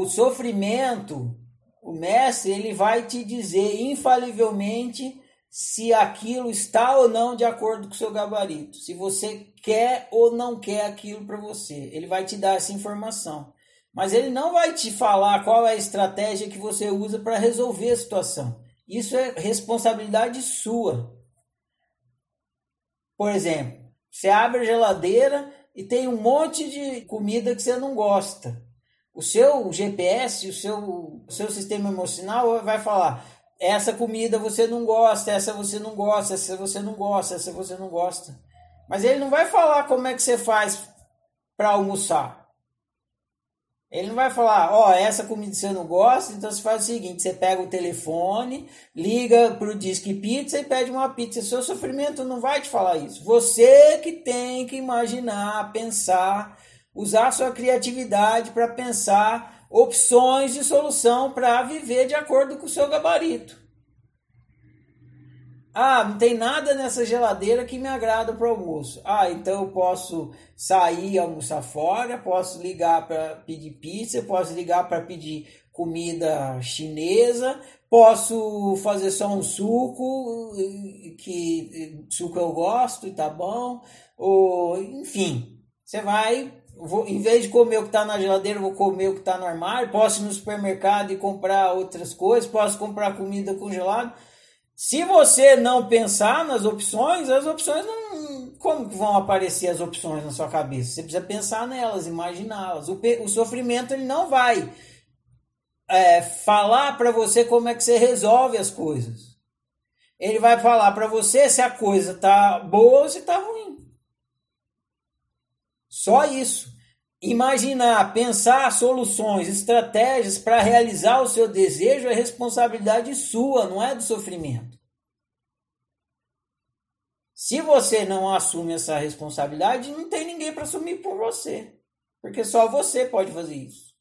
o sofrimento, o mestre, ele vai te dizer infalivelmente se aquilo está ou não de acordo com o seu gabarito, se você quer ou não quer aquilo para você. Ele vai te dar essa informação. Mas ele não vai te falar qual é a estratégia que você usa para resolver a situação. Isso é responsabilidade sua. Por exemplo, você abre a geladeira e tem um monte de comida que você não gosta. O seu GPS, o seu, o seu sistema emocional vai falar: essa comida você não gosta, essa você não gosta, essa você não gosta, essa você não gosta. Mas ele não vai falar como é que você faz para almoçar. Ele não vai falar, ó, oh, essa comida você não gosta, então você faz o seguinte: você pega o telefone, liga para o Disque Pizza e pede uma pizza. Seu sofrimento não vai te falar isso. Você que tem que imaginar, pensar, usar sua criatividade para pensar opções de solução para viver de acordo com o seu gabarito. Ah, não tem nada nessa geladeira que me agrada para o almoço. Ah, então eu posso sair almoçar fora, posso ligar para pedir pizza, posso ligar para pedir comida chinesa, posso fazer só um suco, que suco eu gosto e tá bom, ou enfim, você vai, vou, em vez de comer o que está na geladeira, vou comer o que está no armário, posso ir no supermercado e comprar outras coisas, posso comprar comida congelada se você não pensar nas opções, as opções não. Como que vão aparecer as opções na sua cabeça? Você precisa pensar nelas, imaginá-las. O, o sofrimento ele não vai é, falar para você como é que você resolve as coisas. Ele vai falar para você se a coisa tá boa ou se tá ruim. Só isso. Imaginar, pensar soluções, estratégias para realizar o seu desejo é responsabilidade sua, não é do sofrimento. Se você não assume essa responsabilidade, não tem ninguém para assumir por você. Porque só você pode fazer isso.